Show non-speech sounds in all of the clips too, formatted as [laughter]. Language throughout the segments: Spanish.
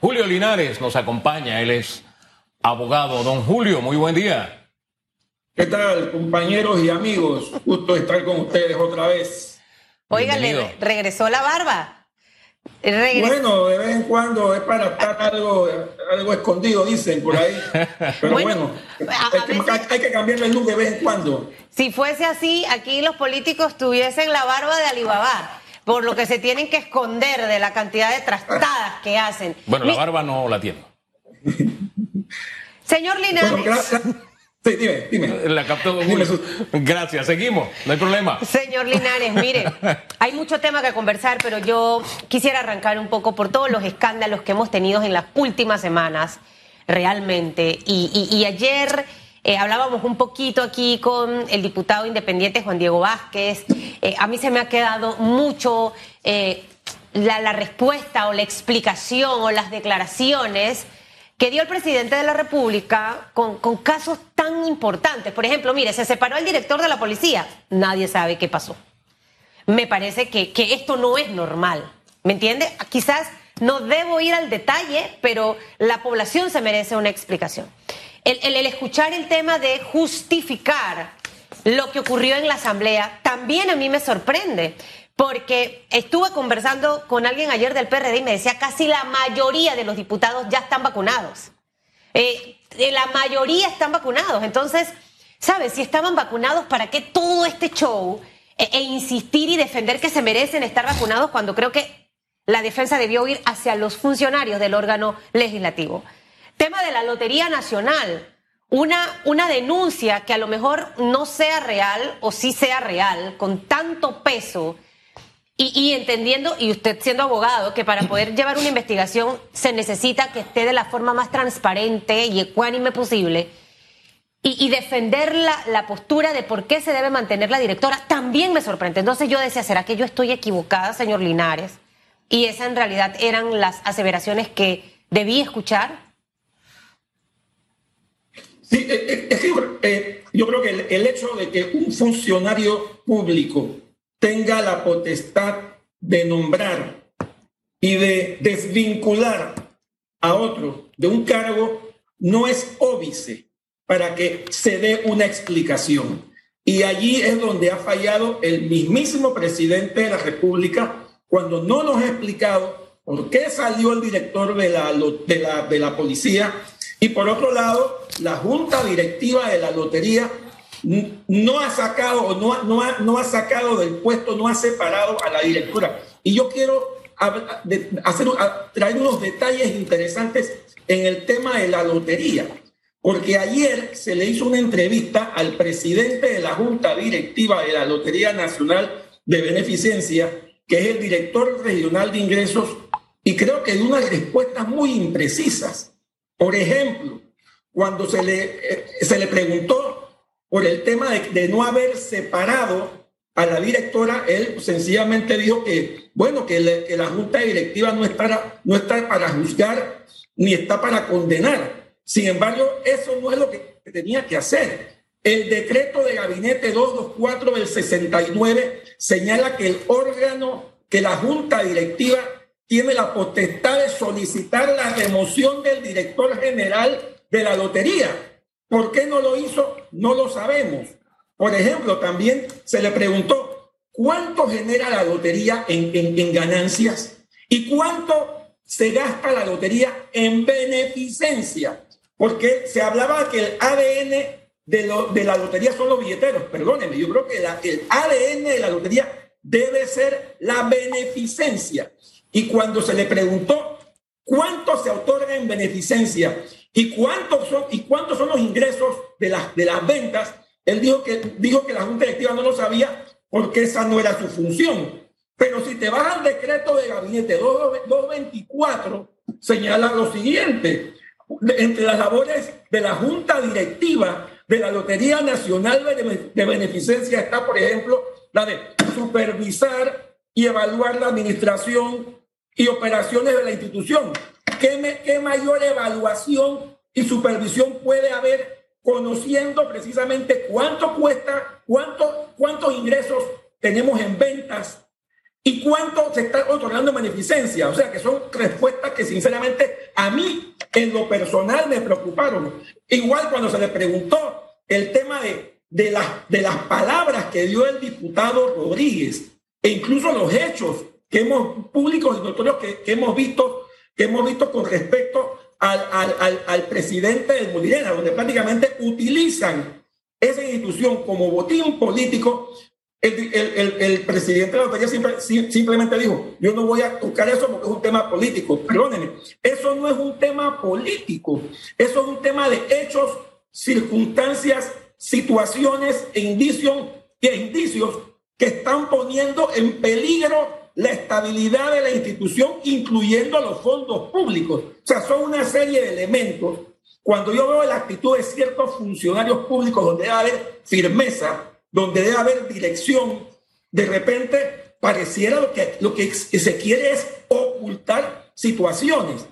Julio Linares nos acompaña, él es abogado. Don Julio, muy buen día. ¿Qué tal, compañeros y amigos? Gusto estar con ustedes otra vez. Óigale, regresó la barba. Bueno, de vez en cuando es para estar algo, algo escondido, dicen por ahí. Pero bueno, hay, que, cambiarle el look de vez en cuando. Si fuese así, aquí los políticos tuviesen la barba de Alibaba por lo que se tienen que esconder de la cantidad de trastadas que hacen. Bueno, la barba no la tiene. Señor Linares. sí, dime, dime. La captó Gracias, seguimos, no hay problema. Señor Linares, mire, [laughs] hay mucho tema que conversar, pero yo quisiera arrancar un poco por todos los escándalos que hemos tenido en las últimas semanas, realmente. y ayer eh, hablábamos un poquito aquí con el diputado independiente Juan Diego Vázquez. Eh, a mí se me ha quedado mucho eh, la, respuesta o la explicación o las declaraciones que dio el presidente de la República con, casos tan importantes. Por ejemplo, mire, se separó el director de la policía. Nadie sabe qué pasó. Me parece que, que esto no es normal. ¿Me entiende? Quizás no debo ir al detalle, pero la población se merece una explicación el, escuchar el tema de justificar lo que ocurrió en la Asamblea también a mí me sorprende. Porque estuve conversando con alguien ayer del PRD y me decía casi la mayoría de los diputados ya están vacunados. Eh, la mayoría están vacunados. Entonces, ¿sabes? Si estaban vacunados, ¿para qué todo este show e, e, insistir y defender que se merecen estar vacunados cuando creo que la defensa debió ir hacia los funcionarios del órgano legislativo? Tema de la Lotería Nacional. Una, una denuncia que a lo mejor no sea real o sí sea real, con tanto peso y, entendiendo, y usted siendo abogado, que para poder [clears throat] llevar una investigación se necesita que esté de la forma más transparente y ecuánime posible. Y, defender la, la, postura de por qué se debe mantener la directora también me sorprende. Entonces yo decía, ¿será que yo estoy equivocada, señor Linares? Y esas en realidad eran las aseveraciones que debí escuchar. Eh, eh, eh, yo creo que el, hecho de que un funcionario público tenga la potestad de nombrar y de desvincular a otro de un cargo no es óbice para que se dé una explicación. Y allí es donde ha fallado el mismísimo presidente de la República cuando no nos ha explicado por qué salió el director de la, de la, de la policía y por otro lado, la junta directiva de la lotería no ha sacado, no, no, ha, no ha sacado del puesto, no ha separado a la directora. Y yo quiero hacer, traer unos detalles interesantes en el tema de la lotería, porque ayer se le hizo una entrevista al presidente de la junta directiva de la Lotería Nacional de Beneficencia, que es el director regional de ingresos, y creo que dio unas respuestas muy imprecisas. Por ejemplo, cuando se le, eh, se le preguntó por el tema de, no haber separado a la directora, él sencillamente dijo que, bueno, que, la junta directiva no está, no está para juzgar ni está para condenar. Sin embargo, eso no es lo que tenía que hacer. El decreto de gabinete 224 del 69 señala que el órgano, que la junta directiva tiene la potestad de solicitar la remoción del director general de la lotería. ¿Por qué no lo hizo? No lo sabemos. Por ejemplo, también se le preguntó cuánto genera la lotería en, ganancias y cuánto se gasta la lotería en beneficencia. Porque se hablaba que el ADN de, de la lotería son los billeteros. Perdónenme, yo creo que el ADN de la lotería debe ser la beneficencia. Y cuando se le preguntó cuánto se otorga en beneficencia y cuántos son, y cuántos son los ingresos de las, de las ventas, él dijo que, dijo que la Junta Directiva no lo sabía porque esa no era su función. Pero si te vas al decreto de gabinete 224, señala lo siguiente. Entre las labores de la Junta Directiva de la Lotería Nacional de Beneficencia está, por ejemplo, la de supervisar y evaluar la administración y operaciones de la institución. ¿Qué, ¿Qué, mayor evaluación y supervisión puede haber conociendo precisamente cuánto cuesta, cuánto, cuántos ingresos tenemos en ventas ¿Y cuánto se está otorgando beneficencia? O sea, que son respuestas que sinceramente a mí en lo personal me preocuparon. Igual cuando se le preguntó el tema de, de, de las palabras que dio el diputado Rodríguez e incluso los hechos que hemos públicos y notorios que, que, hemos visto que hemos visto con respecto al, al, al, presidente del Molirena, donde prácticamente utilizan esa institución como botín político el, el, el, presidente de la lotería simplemente dijo, yo no voy a tocar eso porque es un tema político. Perdónenme, eso no es un tema político, eso es un tema de hechos, circunstancias, situaciones e indicios, e indicios que están poniendo en peligro la estabilidad de la institución, incluyendo los fondos públicos. O sea, son una serie de elementos. Cuando yo veo la actitud de ciertos funcionarios públicos donde debe haber firmeza, donde debe haber dirección, de repente pareciera que, lo que se quiere es ocultar situaciones.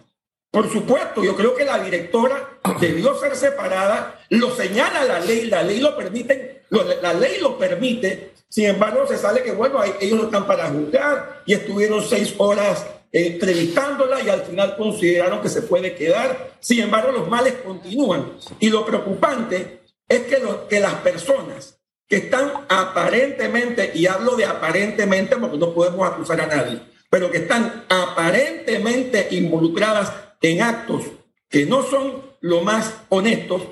Por supuesto, yo creo que la directora debió ser separada, lo señala la ley, la ley lo permite, la ley lo permite, sin embargo se sale que, bueno, ellos no están para juzgar y estuvieron seis horas eh, entrevistándola y al final consideraron que se puede quedar. Sin embargo, los males continúan. Y lo preocupante es que, que las personas que están aparentemente, y hablo de aparentemente porque no podemos acusar a nadie, pero que están aparentemente involucradas en actos que no son lo más honestos,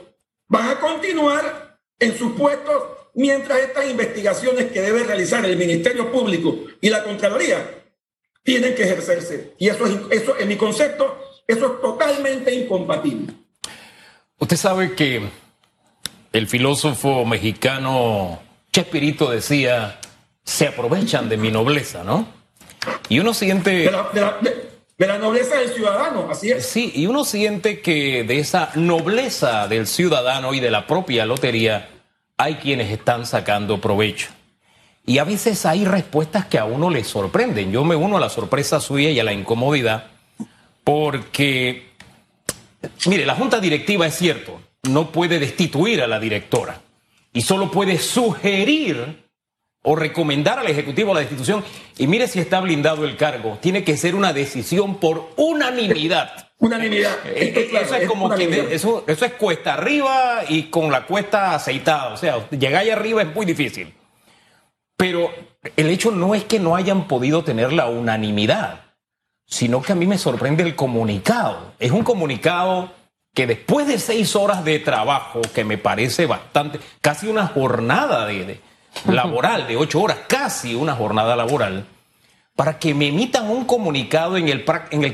van a continuar en sus puestos mientras estas investigaciones que debe realizar el Ministerio Público y la Contraloría tienen que ejercerse. Y eso, es, eso en mi concepto, eso es totalmente incompatible. Usted sabe que el filósofo mexicano Chespirito decía, se aprovechan de mi nobleza, ¿no? Y uno siente... De la, nobleza del ciudadano, así es. Sí, y uno siente que de esa nobleza del ciudadano y de la propia lotería hay quienes están sacando provecho. Y a veces hay respuestas que a uno le sorprenden. Yo me uno a la sorpresa suya y a la incomodidad porque, mire, la junta directiva es cierto, no puede destituir a la directora y solo puede sugerir o recomendar al Ejecutivo la destitución. Y mire si está blindado el cargo. Tiene que ser una decisión por unanimidad. [laughs] Unanimidad. Eh, eh, eso es como que eso, eso es cuesta arriba y con la cuesta aceitada. O sea, llegar ahí arriba es muy difícil. Pero el hecho no es que no hayan podido tener la unanimidad, sino que a mí me sorprende el comunicado. Es un comunicado que después de seis horas de trabajo, que me parece bastante, casi una jornada de, laboral de ocho horas, casi una jornada laboral, para que me emitan un comunicado en el,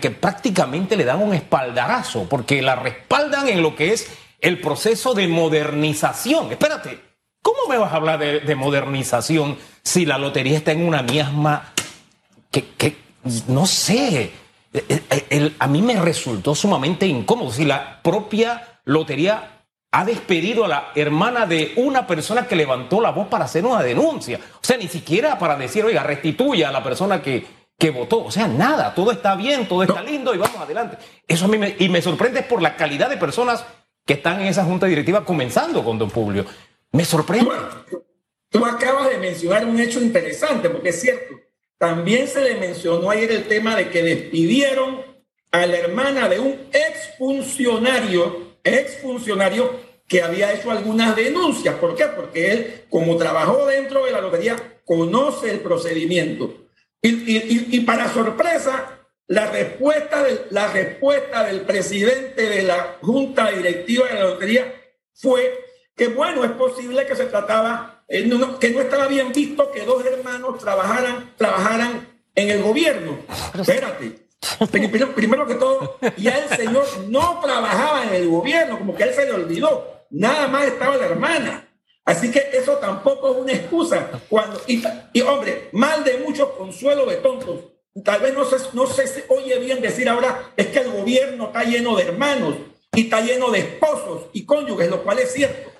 que prácticamente le dan un espaldarazo, porque la respaldan en lo que es el proceso de modernización. Espérate, ¿cómo me vas a hablar de, modernización si la lotería está en una miasma que, no sé, eh, eh, a mí me resultó sumamente incómodo. Si la propia lotería ha despedido a la hermana de una persona que levantó la voz para hacer una denuncia. O sea, ni siquiera para decir, oiga, restituya a la persona que, que votó. O sea, nada, todo está bien, todo está lindo y vamos adelante. Eso a mí me, y me sorprende por la calidad de personas que están en esa junta directiva comenzando con Don Publio. Me sorprende. tú acabas de mencionar un hecho interesante, porque es cierto. También se le mencionó ayer el tema de que despidieron a la hermana de un exfuncionario, exfuncionario que había hecho algunas denuncias. ¿Por qué? Porque él, como trabajó dentro de la lotería, conoce el procedimiento. Y, para sorpresa, la respuesta, de, la respuesta del presidente de la junta directiva de la lotería fue que, bueno, es posible que se trataba eh, que no estaba bien visto que dos hermanos trabajaran, trabajaran en el gobierno. Espérate. Primero, que todo, ya el señor no trabajaba en el gobierno, como que él se le olvidó. Nada más estaba la hermana. Así que eso tampoco es una excusa. Cuando, y, hombre, mal de muchos consuelo de tontos. Tal vez no se, no se oye bien decir ahora, es que el gobierno está lleno de hermanos y está lleno de esposos y cónyuges, lo cual es cierto.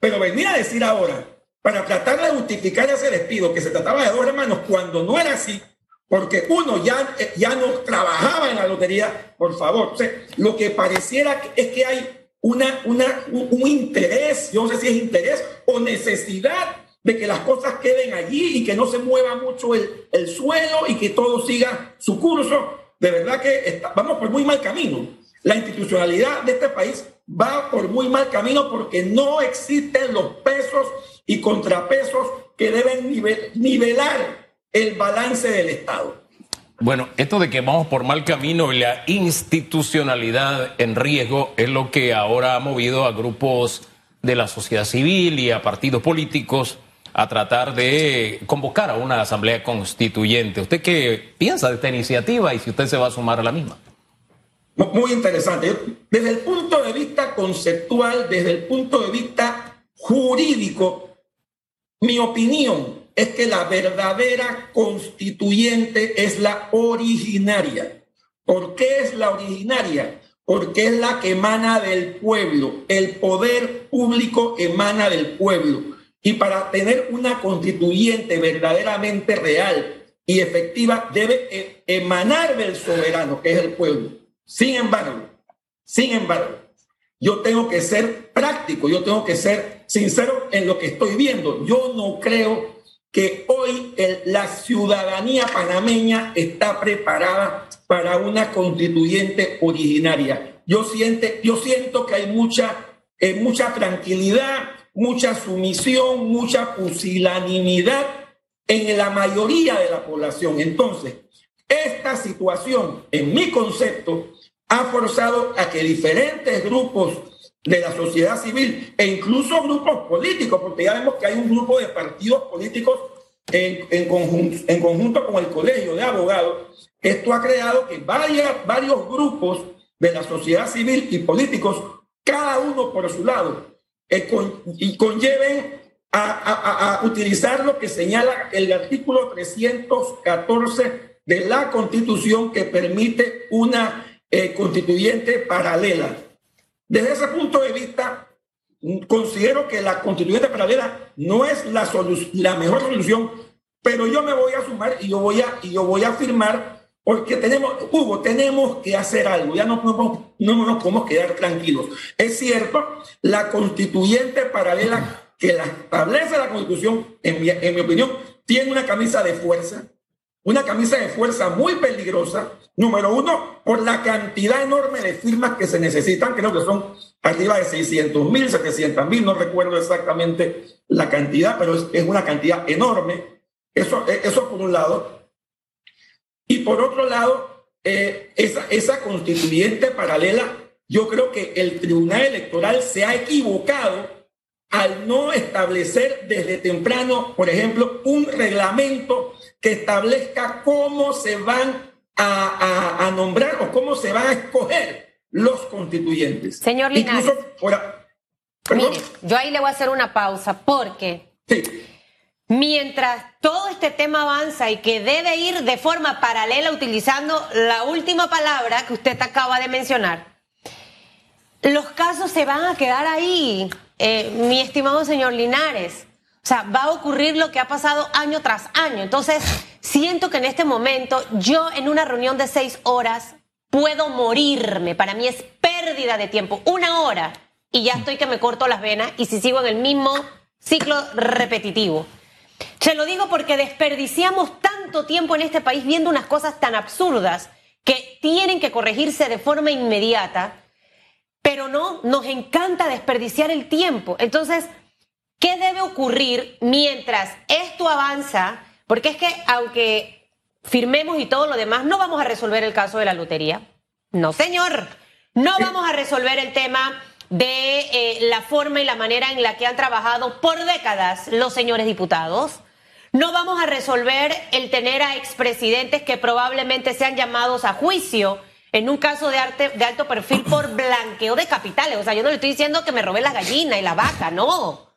Pero venir a decir ahora para tratar de justificar ese despido, que se trataba de dos hermanos, cuando no era así, porque uno ya, ya no trabajaba en la lotería, por favor. lo que pareciera es que hay una, una, un interés, yo no sé si es interés o necesidad de que las cosas queden allí y que no se mueva mucho el, el suelo y que todo siga su curso. De verdad que vamos por muy mal camino. La institucionalidad de este país va por muy mal camino porque no existen los pesos y contrapesos que deben nivelar el balance del Estado. Bueno, esto de que vamos por mal camino y la institucionalidad en riesgo es lo que ahora ha movido a grupos de la sociedad civil y a partidos políticos a tratar de convocar a una asamblea constituyente. ¿Usted qué piensa de esta iniciativa y si usted se va a sumar a la misma? Muy interesante. Desde el punto de vista conceptual, desde el punto de vista jurídico, mi opinión es que la verdadera constituyente es la originaria. ¿Por qué es la originaria? Porque es la que emana del pueblo. El poder público emana del pueblo. Y para tener una constituyente verdaderamente real y efectiva, debe e-, emanar del soberano, que es el pueblo. Sin embargo, sin embargo, yo tengo que ser práctico, yo tengo que ser sincero en lo que estoy viendo. Yo no creo que hoy la ciudadanía panameña está preparada para una constituyente originaria. Yo, siente, yo siento que hay mucha, eh, mucha tranquilidad, mucha sumisión, mucha pusilanimidad en la mayoría de la población. Entonces, esta situación, en mi concepto, ha forzado a que diferentes grupos de la sociedad civil e incluso grupos políticos, porque ya vemos que hay un grupo de partidos políticos en, en, conjunto, en conjunto con el Colegio de Abogados, esto ha creado que varias, varios grupos de la sociedad civil y políticos, cada uno por su lado, eh, y conlleven a, utilizar lo que señala el artículo 314 de la Constitución que permite una eh, constituyente paralela. Desde ese punto de vista, considero que la constituyente paralela no es la, la mejor solución, pero yo me voy a sumar y yo voy a, y yo voy a firmar porque tenemos, Hugo, tenemos que hacer algo, ya no, no, no nos podemos quedar tranquilos. Es cierto, la constituyente paralela que la establece la constitución, en mi, en mi opinión, tiene una camisa de fuerza, una camisa de fuerza muy peligrosa, número uno, por la cantidad enorme de firmas que se necesitan, creo que son arriba de 600 mil, 700 mil, no recuerdo exactamente la cantidad, pero es, una cantidad enorme. Eso, eh, eso por un lado. Y por otro lado, eh, esa, esa constituyente paralela, yo creo que el Tribunal Electoral se ha equivocado al no establecer desde temprano, por ejemplo, un reglamento que establezca cómo se van a, nombrar o cómo se van a escoger los constituyentes. Señor Linares. Mire, yo ahí le voy a hacer una pausa porque mientras todo este tema avanza y que debe ir de forma paralela utilizando la última palabra que usted acaba de mencionar, los casos se van a quedar ahí, eh, mi estimado señor Linares. O sea, va a ocurrir lo que ha pasado año tras año. Entonces, siento que en este momento yo en una reunión de seis horas puedo morirme. Para mí es pérdida de tiempo. Una hora y ya estoy que me corto las venas y si sigo en el mismo ciclo repetitivo. Se lo digo porque desperdiciamos tanto tiempo en este país viendo unas cosas tan absurdas que tienen que corregirse de forma inmediata, pero no, nos encanta desperdiciar el tiempo. Entonces, ¿Qué debe ocurrir mientras esto avanza? Porque es que aunque firmemos y todo lo demás, no vamos a resolver el caso de la lotería. No, señor. No vamos a resolver el tema de eh, la forma y la manera en la que han trabajado por décadas los señores diputados. No vamos a resolver el tener a expresidentes que probablemente sean llamados a juicio en un caso de, arte, de alto perfil por blanqueo de capitales. O sea, yo no le estoy diciendo que me robé la gallina y la vaca, no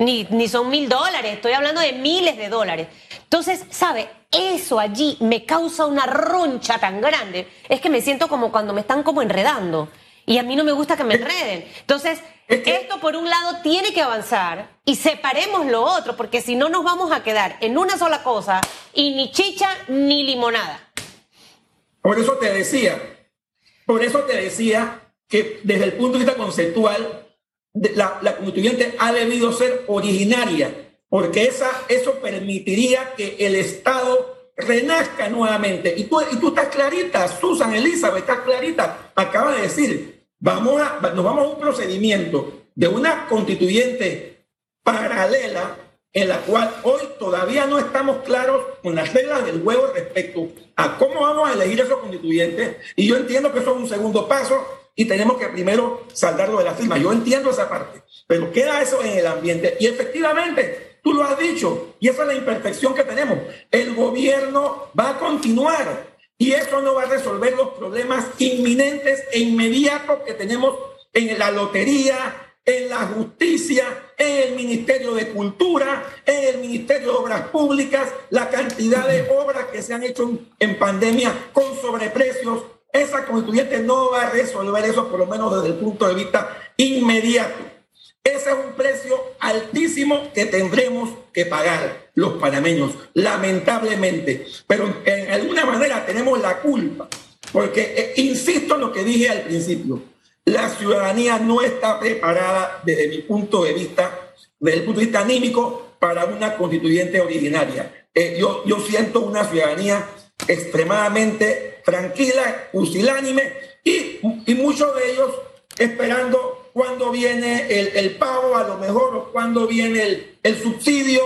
ni, ni son mil dólares, estoy hablando de miles de dólares. Entonces, ¿sabe? Eso allí me causa una roncha tan grande. Es que me siento como cuando me están como enredando. Y a mí no me gusta que me enreden. Entonces, esto por un lado tiene que avanzar y separemos lo otro, porque si no nos vamos a quedar en una sola cosa y ni chicha ni limonada. Por eso te decía, por eso te decía que desde el punto de vista conceptual, la, constituyente ha debido ser originaria. porque esa, eso permitiría que el Estado renazca nuevamente. Y tú, y tú estás clarita, Susan Elizabeth, estás clarita, acaba de decir, vamos a, nos vamos a un procedimiento de una constituyente paralela en la cual hoy todavía no estamos claros con las reglas del juego respecto a cómo vamos a elegir esos constituyentes. Y yo entiendo que eso es un segundo paso y tenemos que primero saldarlo de la firma. Yo entiendo esa parte, pero queda eso en el ambiente. Y efectivamente, tú lo has dicho, y esa es la imperfección que tenemos. El gobierno va a continuar y eso no va a resolver los problemas inminentes e inmediatos que tenemos en la lotería, en la justicia, en el Ministerio de Cultura, en el Ministerio de Obras Públicas, la cantidad de obras que se han hecho en pandemia con sobreprecios. Esa constituyente no va a resolver eso, por lo menos desde el punto de vista inmediato. Ese es un precio altísimo que tendremos que pagar los panameños, lamentablemente. Pero en alguna manera tenemos la culpa, porque eh, insisto en lo que dije al principio la ciudadanía no está preparada desde mi punto de vista, desde el punto de vista anímico, para una constituyente originaria. Eh, yo, yo siento una ciudadanía extremadamente tranquila, pusilánime, y, muchos de ellos esperando cuándo viene el, el, pago, a lo mejor, o cuándo viene el, el subsidio.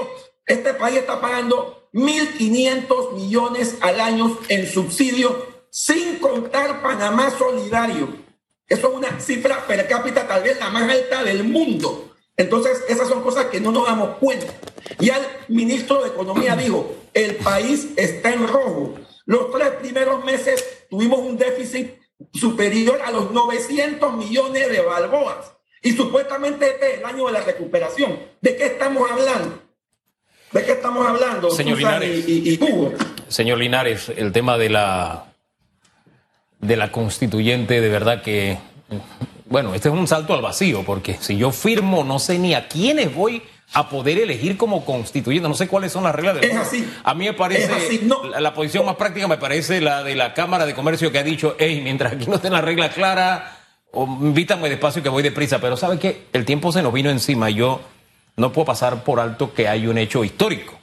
Este país está pagando 1.500 millones al año en subsidio, sin contar Panamá Solidario eso es una cifra per cápita tal vez la más alta del mundo. Entonces, esas son cosas que no nos damos cuenta. Y el ministro de Economía dijo, el país está en rojo. Los tres primeros meses tuvimos un déficit superior a los 900 millones de balboas. Y supuestamente este es el año de la recuperación. ¿De qué estamos hablando? ¿De qué estamos hablando? Señor Linares, y, Señor Linares, el tema de la de la constituyente, de verdad que, bueno, este es un salto al vacío, porque si yo firmo, no sé ni a quiénes voy a poder elegir como constituyente, no sé cuáles son las reglas de... Es así. A mí me parece, la, posición más práctica me parece la de la Cámara de Comercio que ha dicho, hey, mientras aquí no estén las reglas claras, o invítame despacio que voy deprisa, pero ¿sabe qué? El tiempo se nos vino encima y yo no puedo pasar por alto que hay un hecho histórico.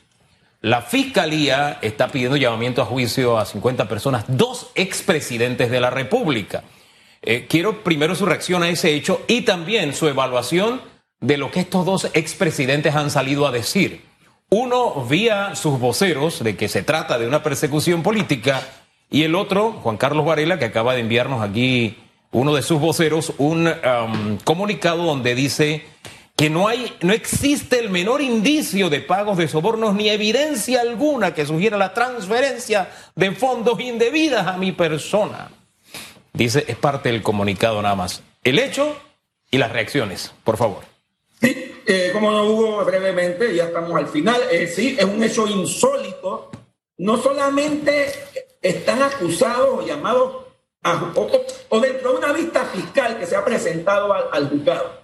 La fiscalía está pidiendo llamamiento a juicio a 50 personas, dos expresidentes de la República. Eh, quiero primero su reacción a ese hecho y también su evaluación de lo que estos dos expresidentes han salido a decir. Uno vía sus voceros de que se trata de una persecución política y el otro, Juan Carlos Varela, que acaba de enviarnos aquí uno de sus voceros, un um, comunicado donde dice que no hay, no existe el menor indicio de pagos de sobornos ni evidencia alguna que sugiera la transferencia de fondos indebidas a mi persona. Dice, es parte del comunicado nada más. El hecho y las reacciones, por favor. Sí, eh, como no hubo brevemente, ya estamos al final. Eh, sí, es un hecho insólito. No solamente están acusados o llamados a, o, dentro de una vista fiscal que se ha presentado al, al juzgado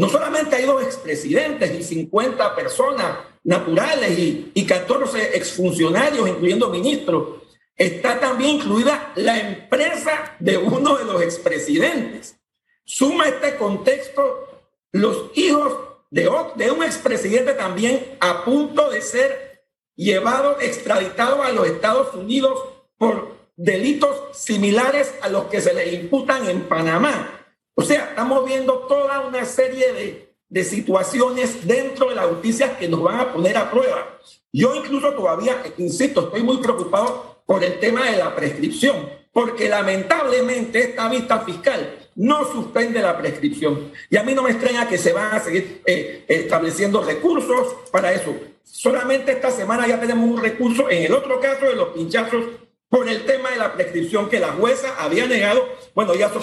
no solamente hay dos expresidentes y 50 personas naturales y, y 14 exfuncionarios, incluyendo ministros, está también incluida la empresa de uno de los expresidentes. Suma este contexto los hijos de, de un expresidente también a punto de ser llevado, extraditado a los Estados Unidos por delitos similares a los que se le imputan en Panamá. O sea, estamos viendo toda una serie de, de situaciones dentro de la justicia que nos van a poner a prueba. Yo incluso todavía, insisto, estoy muy preocupado por el tema de la prescripción, porque lamentablemente esta vista fiscal no suspende la prescripción. Y a mí no me extraña que se van a seguir eh, estableciendo recursos para eso. Solamente esta semana ya tenemos un recurso en el otro caso de los pinchazos por el tema de la prescripción que la jueza había negado. Bueno, ya eso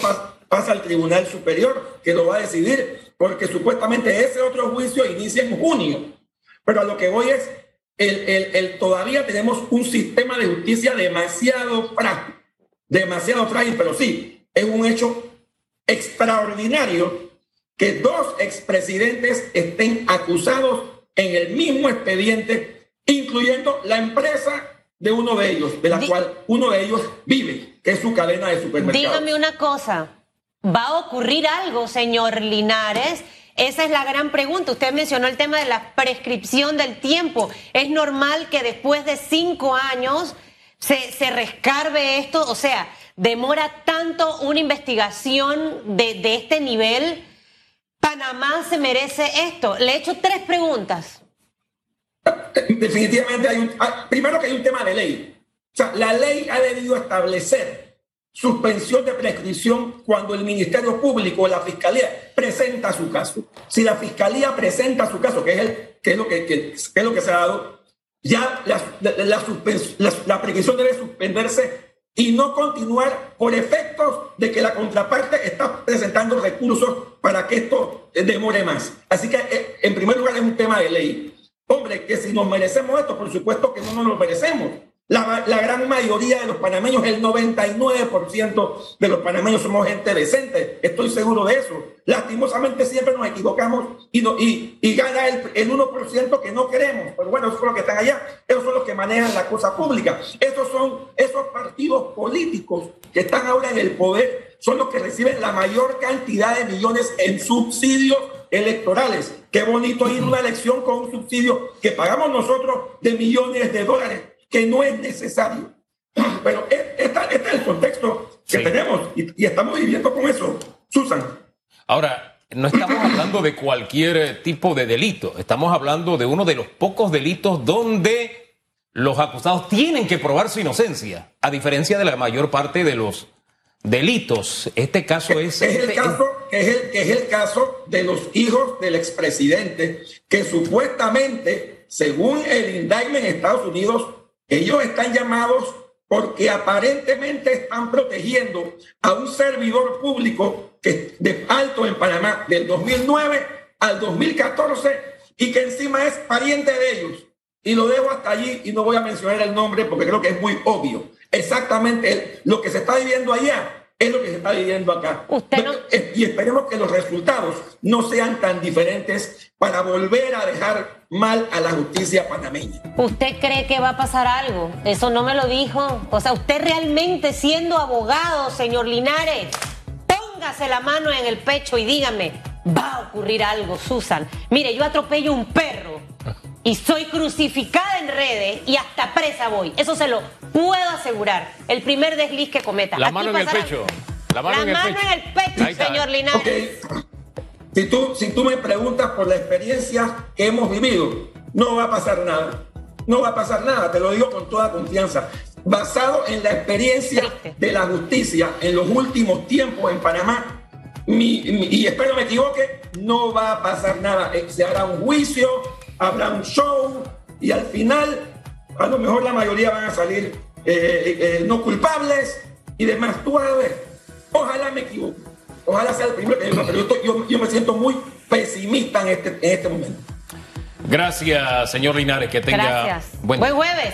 pasa al Tribunal Superior, que lo va a decidir, porque supuestamente ese otro juicio inicia en junio. Pero a lo que voy es, el, el, el todavía tenemos un sistema de justicia demasiado frágil, demasiado frágil, pero sí, es un hecho extraordinario que dos expresidentes estén acusados en el mismo expediente, incluyendo la empresa de uno de ellos, de la cual uno de ellos vive, que es su cadena de supermercados. Dígame una cosa, va a ocurrir algo, señor Linares. esa es la gran pregunta. Usted mencionó el tema de la prescripción del tiempo. ¿Es normal que después de cinco años se, se rescarbe esto? O sea, ¿demora tanto una investigación de, de este nivel? ¿Panamá se merece esto? Le he hecho tres preguntas. Definitivamente hay un... Primero que hay un tema de ley. O sea, la ley ha debido establecer suspensión de prescripción cuando el Ministerio Público o la Fiscalía presenta su caso. Si la Fiscalía presenta su caso, que es, el, que es, lo, que, que, es lo que se ha dado, ya la, la, prescripción debe suspenderse y no continuar por efectos de que la contraparte está presentando recursos para que esto demore más. Así que, eh, en primer lugar, es un tema de ley. Hombre, que si nos merecemos esto, por supuesto que no nos lo merecemos. La, gran mayoría de los panameños, el 99% de los panameños somos gente decente, estoy seguro de eso. Lastimosamente siempre nos equivocamos y, no, y gana el, el 1% que no queremos. Pero bueno, esos son los que están allá, esos son los que manejan la cosa pública. Esos son esos partidos políticos que están ahora en el poder, son los que reciben la mayor cantidad de millones en subsidios electorales. Qué bonito ir a una elección con un subsidio que pagamos nosotros de millones de dólares que no es necesario. [clears throat] Pero este, este es el contexto que sí. tenemos y, y, estamos viviendo con eso. Susan. Ahora, no estamos hablando de cualquier tipo de delito, estamos hablando de uno de los pocos delitos donde los acusados tienen que probar su inocencia, a diferencia de la mayor parte de los delitos. Este caso es... Es el caso, es el, es el caso de los hijos del expresidente que supuestamente, según el indictment en Estados Unidos, ellos están llamados porque aparentemente están protegiendo a un servidor público que de alto en Panamá del 2009 al 2014 y que encima es pariente de ellos. Y lo dejo hasta allí y no voy a mencionar el nombre porque creo que es muy obvio. Exactamente lo que se está viviendo allá es lo que se está viviendo acá. No... Y esperemos que los resultados no sean tan diferentes para volver a dejar mal a la justicia panameña. ¿Usted cree que va a pasar algo? Eso no me lo dijo. O sea, usted realmente siendo abogado, señor Linares, póngase la mano en el pecho y dígame, va a ocurrir algo, Susan. Mire, yo atropello un perro y soy crucificada en redes y hasta presa voy. Eso se lo puedo asegurar. El primer desliz que cometa. La mano en el pecho. La mano, la en, el mano en, el pecho, señor Linares. Okay. Si, tú, si tú me preguntas por la experiencia que hemos vivido, no va a pasar nada. No va a pasar nada, te lo digo con toda confianza. Basado en la experiencia de la justicia en los últimos tiempos en Panamá, mi, mi, y espero me equivoque, no va a pasar nada. Se hará un juicio, habrá un show y al final a lo mejor la mayoría van a salir eh, eh, no culpables y demás. Tú vas a ver, ojalá me equivoque, ojalá sea el primero que diga, pero yo, yo, yo, me siento muy pesimista en este, en este momento. Gracias, señor Linares, que tenga Gracias. buen, buen jueves.